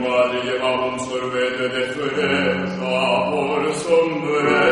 Maria, un sorvete de frășa sapor sombre,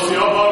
Senhor